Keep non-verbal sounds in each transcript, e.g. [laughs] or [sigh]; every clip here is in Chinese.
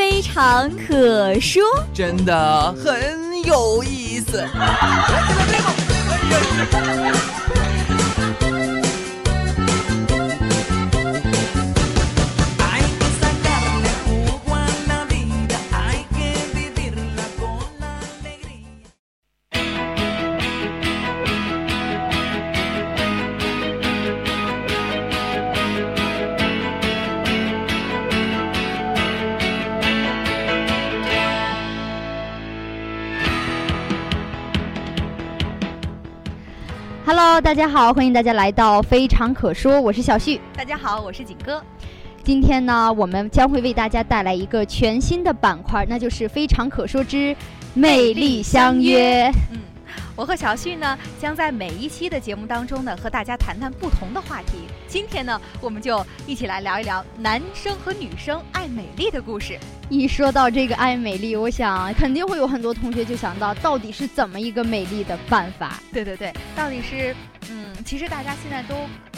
非常可说，真的很有意思。大家好，欢迎大家来到非常可说，我是小旭。大家好，我是景哥。今天呢，我们将会为大家带来一个全新的板块，那就是非常可说之魅力相约。嗯，我和小旭呢，将在每一期的节目当中呢，和大家谈谈不同的话题。今天呢，我们就一起来聊一聊男生和女生爱美丽的故事。一说到这个爱美丽，我想肯定会有很多同学就想到，到底是怎么一个美丽的办法？对对对，到底是，嗯，其实大家现在都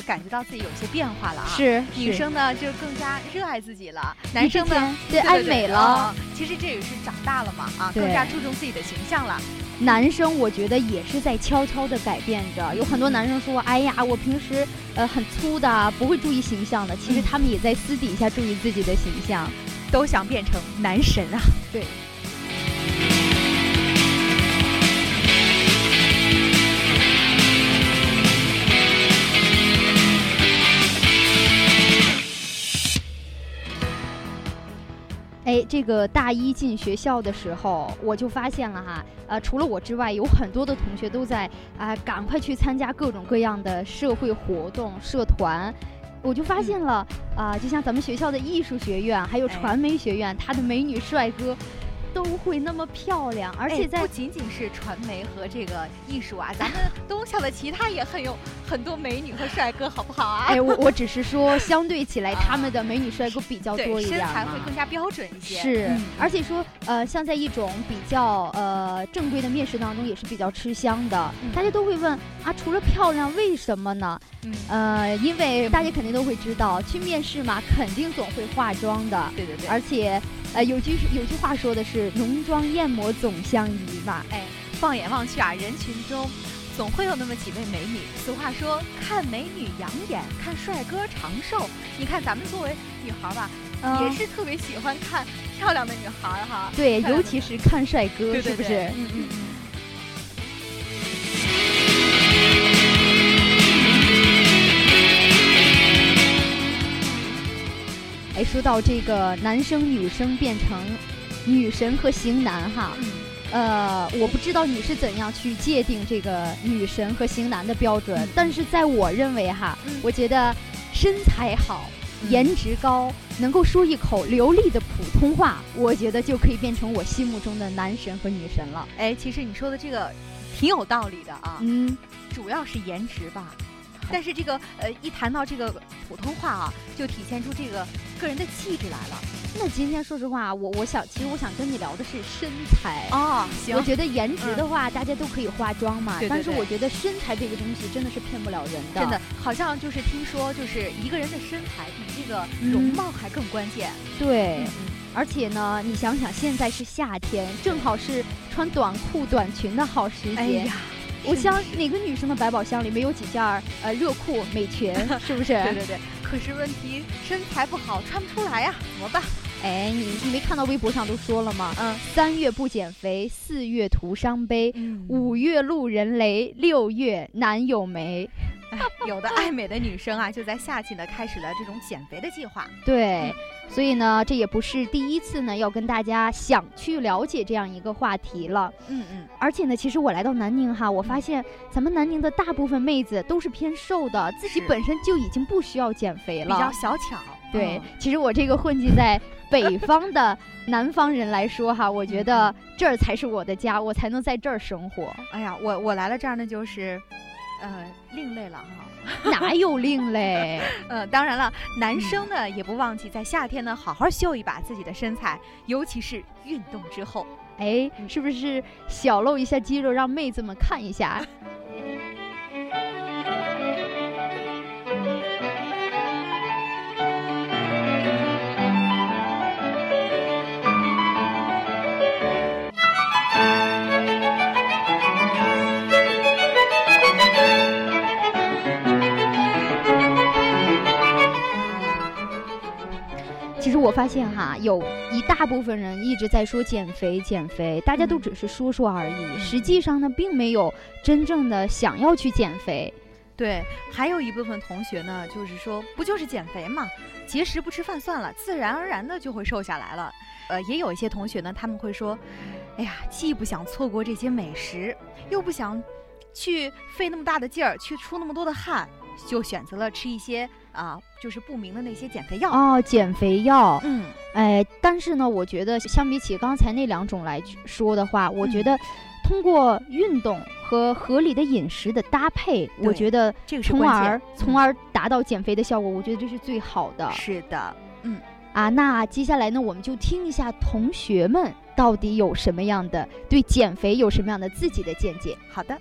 感觉到自己有些变化了啊。是，女生呢就更加热爱自己了，男生呢对爱美了。其实这也是长大了嘛，啊，更加注重自己的形象了。男生我觉得也是在悄悄的改变着，有很多男生说，哎呀，我平时呃很粗的，不会注意形象的，其实他们也在私底下注意自己的形象。都想变成男神啊！对。这个大一进学校的时候，我就发现了哈，呃，除了我之外，有很多的同学都在啊，赶快去参加各种各样的社会活动、社团。我就发现了啊，就像咱们学校的艺术学院，还有传媒学院，它的美女帅哥都会那么漂亮，而且在不仅仅是传媒和这个艺术啊，[laughs] 咱们东校的其他也很有很多美女和帅哥，好不好啊？哎，我我只是说，相对起来，他们的美女帅哥比较多一点，身材会更加标准一些。是，而且说呃，像在一种比较呃正规的面试当中，也是比较吃香的。大家都会问啊，除了漂亮，为什么呢？呃，因为大家肯定都会知道，去面试嘛，肯定总会化妆的。对对对。而且，呃，有句有句话说的是“浓妆艳抹总相宜”嘛。哎，放眼望去啊，人群中总会有那么几位美女。俗话说，看美女养眼，看帅哥长寿。你看咱们作为女孩吧，也是特别喜欢看漂亮的女孩哈。对，尤其是看帅哥，是不是？嗯嗯嗯。哎，说到这个男生女生变成女神和型男哈，呃，我不知道你是怎样去界定这个女神和型男的标准，但是在我认为哈，我觉得身材好、颜值高、能够说一口流利的普通话，我觉得就可以变成我心目中的男神和女神了。哎，其实你说的这个挺有道理的啊，嗯，主要是颜值吧。但是这个呃，一谈到这个普通话啊，就体现出这个个人的气质来了。那今天说实话，我我想，其实我想跟你聊的是身材啊。行，我觉得颜值的话，大家都可以化妆嘛。对对对。但是我觉得身材这个东西真的是骗不了人的。真的，好像就是听说，就是一个人的身材比这个容貌还更关键。对，而且呢，你想想，现在是夏天，正好是穿短裤短裙的好时节。哎呀。我想哪个女生的百宝箱里没有几件儿呃热裤美裙，是不是？对对对。可是问题身材不好，穿不出来呀，怎么办？哎，你你没看到微博上都说了吗？嗯，三月不减肥，四月徒伤悲，五月路人雷，六月男友没。有的爱美的女生啊，就在夏季呢开始了这种减肥的计划。对，所以呢，这也不是第一次呢，要跟大家想去了解这样一个话题了。嗯嗯。而且呢，其实我来到南宁哈，我发现咱们南宁的大部分妹子都是偏瘦的，自己本身就已经不需要减肥了，比较小巧。对，其实我这个混迹在北方的南方人来说哈，我觉得这儿才是我的家，我才能在这儿生活。哎呀，我我来了这儿呢，就是，呃，另类了哈。[laughs] 哪有另类？[laughs] 呃，当然了，男生呢也不忘记在夏天呢好好秀一把自己的身材，尤其是运动之后。哎，是不是小露一下肌肉，让妹子们看一下？[laughs] 我发现哈，有一大部分人一直在说减肥减肥，大家都只是说说而已，实际上呢，并没有真正的想要去减肥。对，还有一部分同学呢，就是说不就是减肥嘛，节食不吃饭算了，自然而然的就会瘦下来了。呃，也有一些同学呢，他们会说，哎呀，既不想错过这些美食，又不想去费那么大的劲儿去出那么多的汗，就选择了吃一些。啊，就是不明的那些减肥药哦，减肥药，嗯，哎，但是呢，我觉得相比起刚才那两种来说的话，我觉得通过运动和合理的饮食的搭配，我觉得这个是从而从而达到减肥的效果，我觉得这是最好的。是的，嗯，啊，那接下来呢，我们就听一下同学们到底有什么样的对减肥有什么样的自己的见解。好的。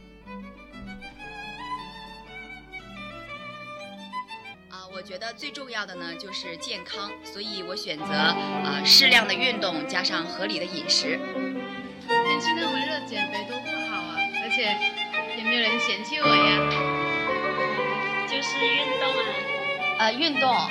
得最重要的呢就是健康，所以我选择呃适量的运动加上合理的饮食。天气那么热，减肥多不好啊！而且也没有人嫌弃我呀。就是运动啊。呃，运动。啊。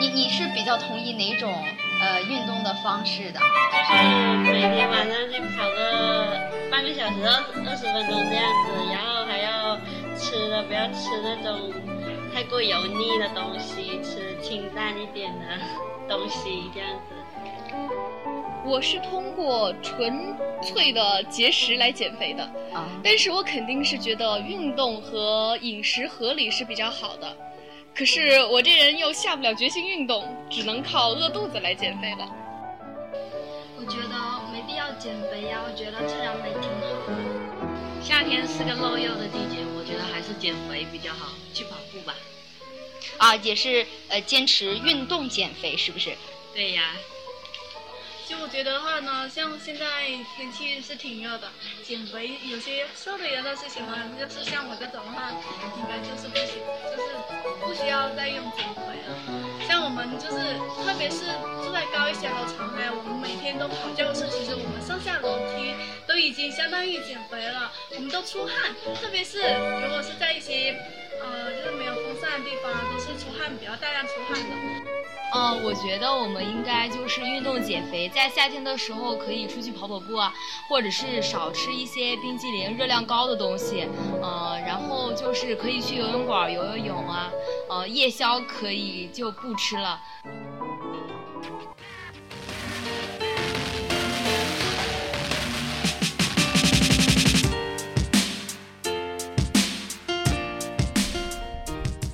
你你是比较同意哪种呃运动的方式的？就是每天晚上去跑个半个小时二二十分钟这样子，然后还要吃的不要吃那种。太过油腻的东西，吃清淡一点的东西，这样子。我是通过纯粹的节食来减肥的，啊，但是我肯定是觉得运动和饮食合理是比较好的。可是我这人又下不了决心运动，只能靠饿肚子来减肥了。我觉得没必要减肥呀，我觉得这样没挺好。夏天是个露肉的季节，我觉得还是减肥比较好，去跑步吧。啊，也是呃，坚持运动减肥，是不是？对呀。就我觉得的话呢，像现在天气是挺热的，减肥有些瘦的人倒是喜欢，要是像我这种的话，应该就是不行，就是不需要再用减肥了。像我们就是，特别是住在高一些楼层的，我们每天都跑教室，其实我们上下楼梯都已经相当于减肥了，我们都出汗，特别是如果是在一些。呃，地方，都是出汗比较大量出汗的。嗯，我觉得我们应该就是运动减肥，在夏天的时候可以出去跑跑步啊，或者是少吃一些冰激凌、热量高的东西。嗯，然后就是可以去游泳馆游游泳啊，呃，夜宵可以就不吃了。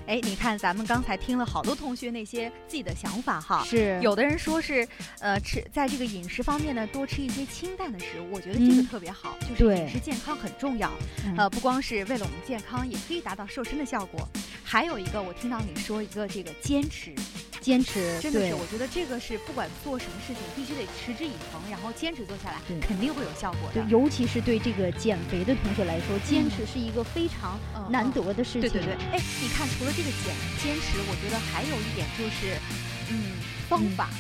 哎，你看，咱们刚才听了好多同学那些自己的想法哈，是有的人说是，呃，吃在这个饮食方面呢，多吃一些清淡的食物，我觉得这个特别好，就是饮食健康很重要，呃，不光是为了我们健康，也可以达到瘦身的效果。还有一个，我听到你说一个这个坚持。坚持真的是，我觉得这个是不管做什么事情，必须得持之以恒，然后坚持做下来，肯定会有效果的。尤其是对这个减肥的同学来说，坚持是一个非常难得的事情。对对对，哎，你看，除了这个减坚持，我觉得还有一点就是，嗯，方法。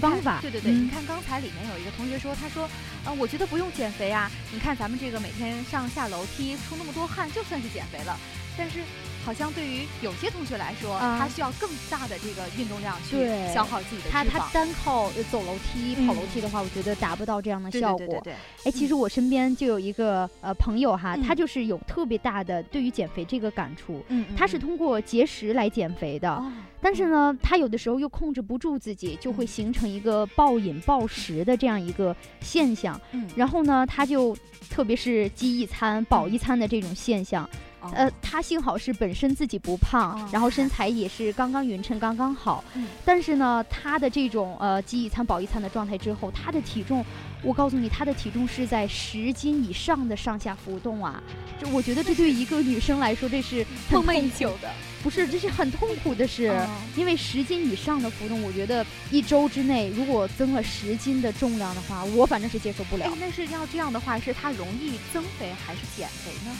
方法。对对对，你看刚才里面有一个同学说，他说，啊，我觉得不用减肥啊，你看咱们这个每天上下楼梯出那么多汗，就算是减肥了。但是。好像对于有些同学来说，他需要更大的这个运动量去消耗自己的他他单靠走楼梯、跑楼梯的话，我觉得达不到这样的效果。哎，其实我身边就有一个呃朋友哈，他就是有特别大的对于减肥这个感触。嗯，他是通过节食来减肥的，但是呢，他有的时候又控制不住自己，就会形成一个暴饮暴食的这样一个现象。嗯，然后呢，他就特别是饥一餐饱一餐的这种现象。呃，他幸好是本身自己不胖，然后身材也是刚刚匀称，刚刚好。但是呢，他的这种呃饥一餐饱一餐的状态之后，他的体重，我告诉你，他的体重是在十斤以上的上下浮动啊！这我觉得这对一个女生来说，这是梦寐以求的。不是，这是很痛苦的事，因为十斤以上的浮动，我觉得一周之内如果增了十斤的重量的话，我反正是接受不了。那是要这样的话，是他容易增肥还是减肥呢？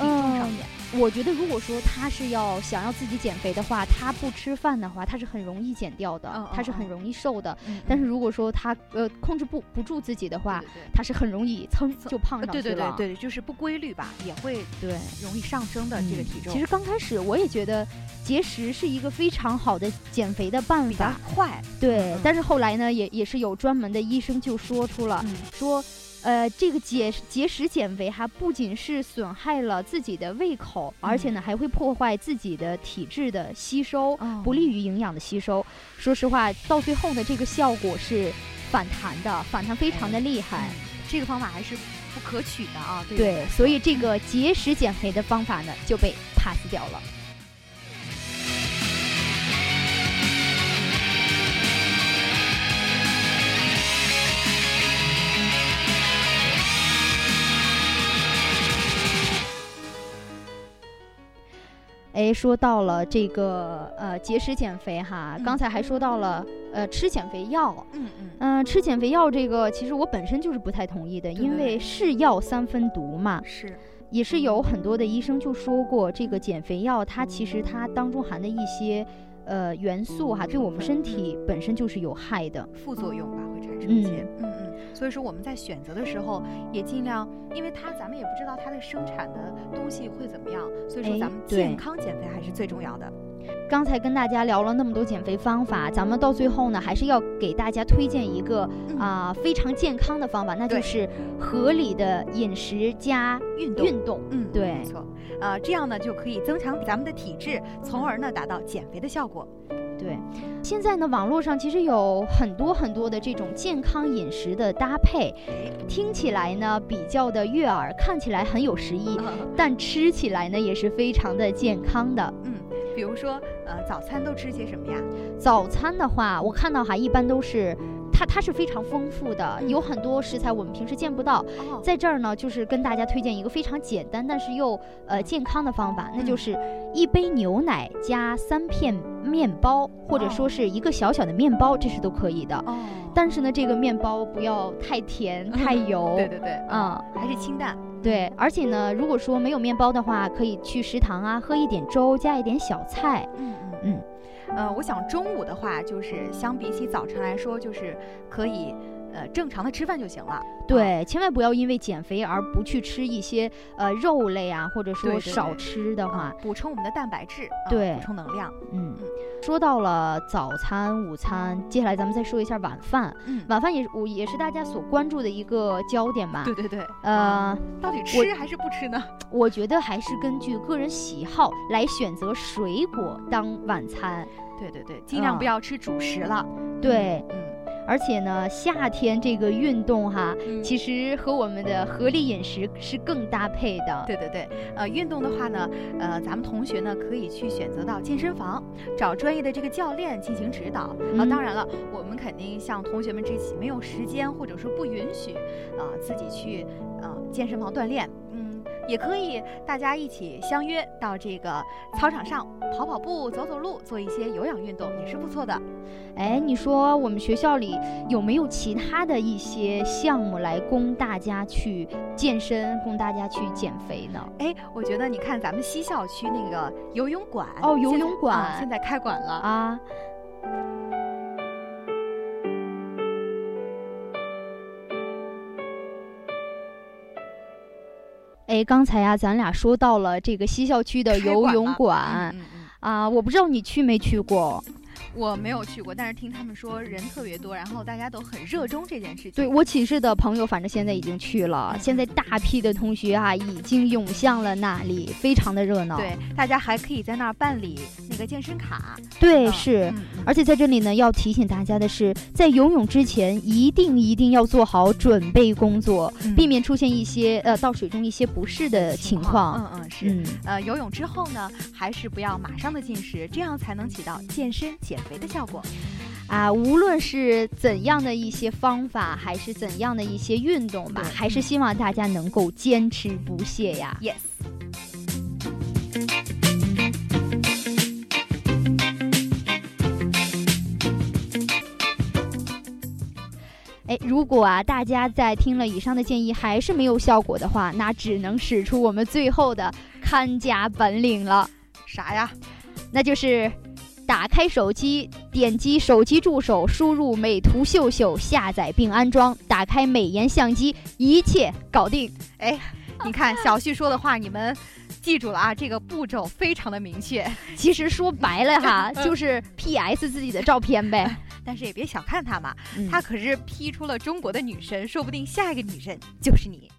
体重上面。我觉得，如果说他是要想要自己减肥的话，他不吃饭的话，他是很容易减掉的，他是很容易瘦的。但是如果说他呃控制不不住自己的话，他是很容易蹭就胖上去了。对对对对，就是不规律吧，也会对容易上升的这个体重。其实刚开始我也觉得节食是一个非常好的减肥的办法，快。对，但是后来呢，也也是有专门的医生就说出了说。呃，这个节节食减肥还不仅是损害了自己的胃口，而且呢还会破坏自己的体质的吸收，不利于营养的吸收。说实话，到最后呢，这个效果是反弹的，反弹非常的厉害。这个方法还是不可取的啊。对，所以这个节食减肥的方法呢就被 pass 掉了。哎，说到了这个呃节食减肥哈，刚才还说到了呃吃减肥药，嗯嗯。嗯，吃减肥药这个其实我本身就是不太同意的，因为是药三分毒嘛，是，也是有很多的医生就说过，这个减肥药它其实它当中含的一些呃元素哈，对我们身体本身就是有害的副作用吧，会产生一些，嗯嗯。所以说我们在选择的时候也尽量，因为它咱们也不知道它的生产的东西会怎么样，所以说咱们健康减肥还是最重要的。刚才跟大家聊了那么多减肥方法，咱们到最后呢，还是要给大家推荐一个啊非常健康的方法，那就是合理的饮食加运动。运动，嗯，对，没错，呃，这样呢就可以增强咱们的体质，从而呢达到减肥的效果。对，现在呢，网络上其实有很多很多的这种健康饮食的搭配，听起来呢比较的悦耳，看起来很有食欲，但吃起来呢也是非常的健康的。嗯，比如说，呃，早餐都吃些什么呀？早餐的话，我看到哈，一般都是。它它是非常丰富的，有很多食材我们平时见不到。在这儿呢，就是跟大家推荐一个非常简单但是又呃健康的方法，那就是一杯牛奶加三片面包，或者说是一个小小的面包，这是都可以的。哦。但是呢，这个面包不要太甜太油。[laughs] 对对对。嗯，还是清淡。对，而且呢，如果说没有面包的话，可以去食堂啊，喝一点粥，加一点小菜。嗯嗯嗯。呃，我想中午的话，就是相比起早晨来说，就是可以呃正常的吃饭就行了。对，千万不要因为减肥而不去吃一些呃肉类啊，或者说少吃的话，补充我们的蛋白质，对，补充能量。嗯，说到了早餐、午餐，接下来咱们再说一下晚饭。嗯，晚饭也我也是大家所关注的一个焦点吧。对对对。呃，到底吃还是不吃呢？[laughs] 我觉得还是根据个人喜好来选择水果当晚餐。对对对，尽量不要吃主食了。对，嗯，而且呢，夏天这个运动哈，其实和我们的合理饮食是更搭配的。对对对，呃，运动的话呢，呃，咱们同学呢可以去选择到健身房，找专业的这个教练进行指导。啊，当然了，我们肯定像同学们这起没有时间或者说不允许啊自己去啊健身房锻炼。也可以，大家一起相约到这个操场上跑跑步、走走路，做一些有氧运动，也是不错的。哎，你说我们学校里有没有其他的一些项目来供大家去健身、供大家去减肥呢？哎，我觉得你看咱们西校区那个游泳馆哦，游泳馆现在开馆了啊。哎，刚才呀，咱俩说到了这个西校区的游泳馆，啊，我不知道你去没去过。我没有去过，但是听他们说人特别多，然后大家都很热衷这件事情。对我寝室的朋友，反正现在已经去了，现在大批的同学啊已经涌向了那里，非常的热闹。对，大家还可以在那儿办理那个健身卡。对，是。而且在这里呢，要提醒大家的是，在游泳之前一定一定要做好准备工作，避免出现一些呃到水中一些不适的情况。嗯嗯是。呃，游泳之后呢，还是不要马上的进食，这样才能起到健身减。肥的效果，啊，无论是怎样的一些方法，还是怎样的一些运动吧，还是希望大家能够坚持不懈呀。Yes。如果啊，大家在听了以上的建议还是没有效果的话，那只能使出我们最后的看家本领了。啥呀？那就是。打开手机，点击手机助手，输入美图秀秀，下载并安装。打开美颜相机，一切搞定。哎，你看小旭说的话，你们记住了啊？这个步骤非常的明确。[laughs] 其实说白了哈，就是 P S 自己的照片呗。但是也别小看他嘛，他可是 P 出了中国的女神，说不定下一个女神就是你。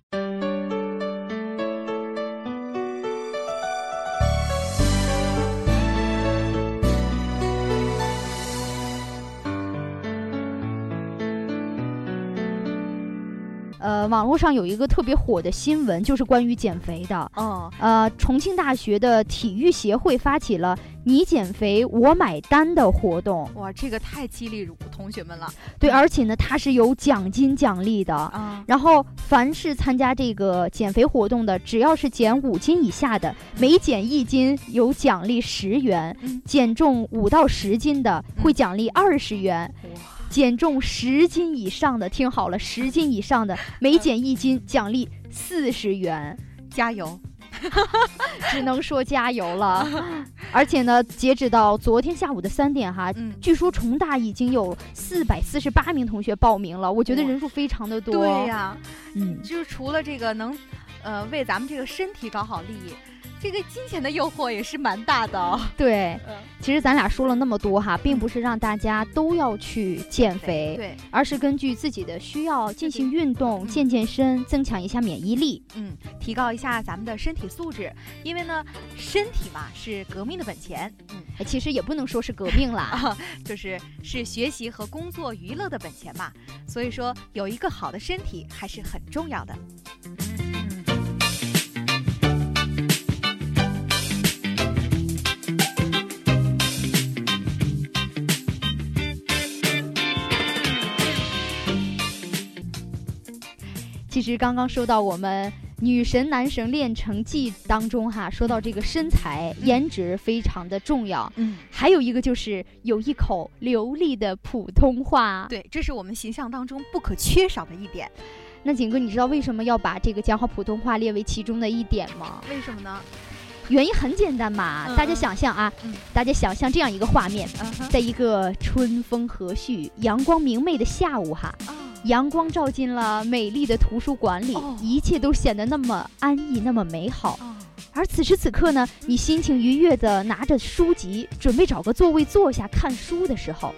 呃，网络上有一个特别火的新闻，就是关于减肥的。哦，呃，重庆大学的体育协会发起了“你减肥我买单”的活动。哇，这个太激励同学们了。对，而且呢，它是有奖金奖励的。啊，然后凡是参加这个减肥活动的，只要是减五斤以下的，每减一斤有奖励十元；减重五到十斤的，会奖励二十元。减重十斤以上的，听好了，十斤以上的 [laughs] 每减一斤奖励四十元，加油！[laughs] 只能说加油了。而且呢，截止到昨天下午的三点哈，据说重大已经有四百四十八名同学报名了，我觉得人数非常的多。对呀，嗯，就是除了这个能，呃，为咱们这个身体搞好利益。这个金钱的诱惑也是蛮大的哦。[laughs] 对，其实咱俩说了那么多哈，并不是让大家都要去减肥，对，而是根据自己的需要进行运动、健健身，增强一下免疫力，嗯，提高一下咱们的身体素质。因为呢，身体嘛是革命的本钱，嗯，其实也不能说是革命啦，[laughs] 就是是学习和工作娱乐的本钱嘛。所以说，有一个好的身体还是很重要的。其实刚刚说到我们女神男神练成记当中哈，说到这个身材颜值非常的重要，嗯，还有一个就是有一口流利的普通话，对，这是我们形象当中不可缺少的一点。那景哥，你知道为什么要把这个讲好普通话列为其中的一点吗？为什么呢？原因很简单嘛，大家想象啊，大家想象这样一个画面，在一个春风和煦、阳光明媚的下午哈。阳光照进了美丽的图书馆里，一切都显得那么安逸，那么美好。而此时此刻呢，你心情愉悦地拿着书籍，准备找个座位坐下看书的时候，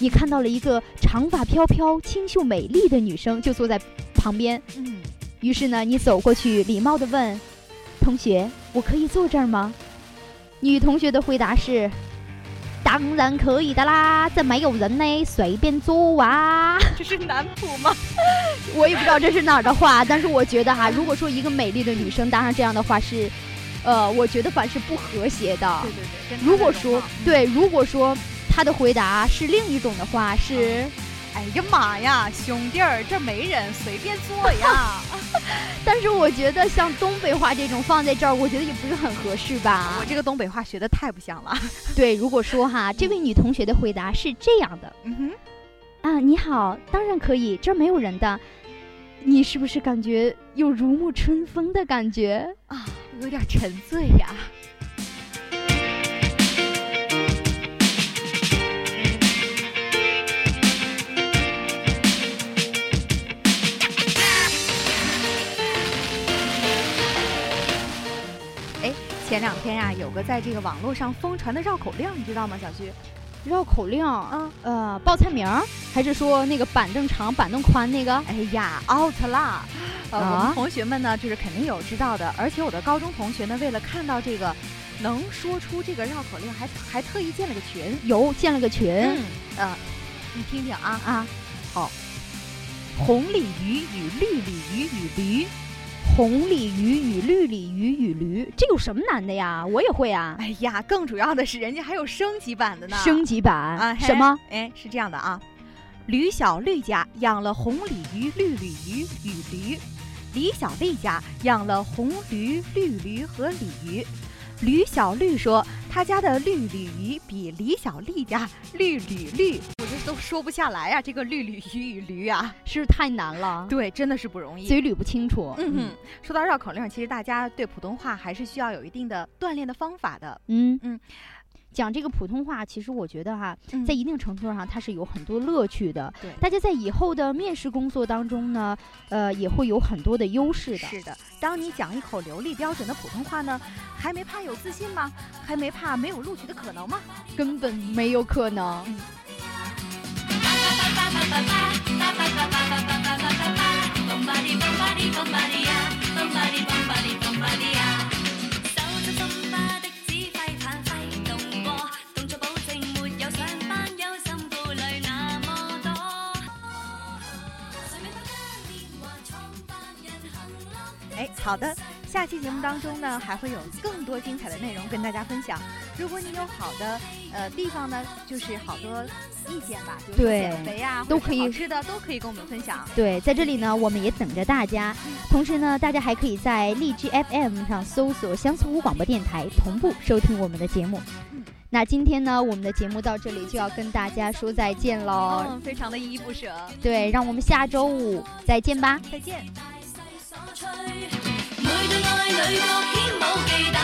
你看到了一个长发飘飘、清秀美丽的女生就坐在旁边。嗯，于是呢，你走过去，礼貌地问：“同学，我可以坐这儿吗？”女同学的回答是。当然可以的啦，这没有人呢，随便坐啊。[laughs] 这是南普吗？[laughs] 我也不知道这是哪儿的话，但是我觉得哈，如果说一个美丽的女生搭上这样的话是，呃，我觉得反是不和谐的。对对对。如果说对，如果说他的回答是另一种的话是。哎呀妈呀，兄弟儿，这没人，随便坐呀。[laughs] 但是我觉得像东北话这种放在这儿，我觉得也不是很合适吧。我这个东北话学的太不像了。[laughs] 对，如果说哈，这位女同学的回答是这样的，嗯哼，啊，你好，当然可以，这儿没有人的。你是不是感觉有如沐春风的感觉啊？有点沉醉呀。前两天呀，有个在这个网络上疯传的绕口令，你知道吗，小徐？绕口令啊，呃，报菜名儿，还是说那个板凳长、板凳宽那个？哎呀，out 啦！呃，我们同学们呢，就是肯定有知道的，而且我的高中同学呢，为了看到这个能说出这个绕口令，还还特意建了个群，有建了个群。呃，你听听啊啊，好，红鲤鱼与绿鲤鱼与驴。红鲤鱼与绿鲤鱼与驴，这有什么难的呀？我也会啊！哎呀，更主要的是，人家还有升级版的呢。升级版啊？什么？哎，是这样的啊，吕小绿家养了红鲤鱼、绿鲤鱼与驴，李小丽家养了红驴、绿驴和鲤鱼。吕小绿说：“他家的绿鲤鱼比李小丽家绿鲤绿，都说不下来呀。这个绿鲤鱼与驴啊，是不是太难了？对，真的是不容易，嘴捋不清楚。嗯哼，说到绕口令，其实大家对普通话还是需要有一定的锻炼的方法的。嗯嗯。讲这个普通话，其实我觉得哈，在一定程度上它是有很多乐趣的。对，大家在以后的面试工作当中呢，呃，也会有很多的优势的。是的，当你讲一口流利标准的普通话呢，还没怕有自信吗？还没怕没有录取的可能吗？根本没有可能。好的，下期节目当中呢，还会有更多精彩的内容跟大家分享。如果你有好的呃地方呢，就是好多意见吧，就是减肥啊，都可以吃的都可以跟我们分享。对，在这里呢，我们也等着大家。同时呢，大家还可以在荔枝 FM 上搜索乡村舞广播电台，同步收听我们的节目。那今天呢，我们的节目到这里就要跟大家说再见喽，非常的依依不舍。对，让我们下周五再见吧，再见。每个天舞忌。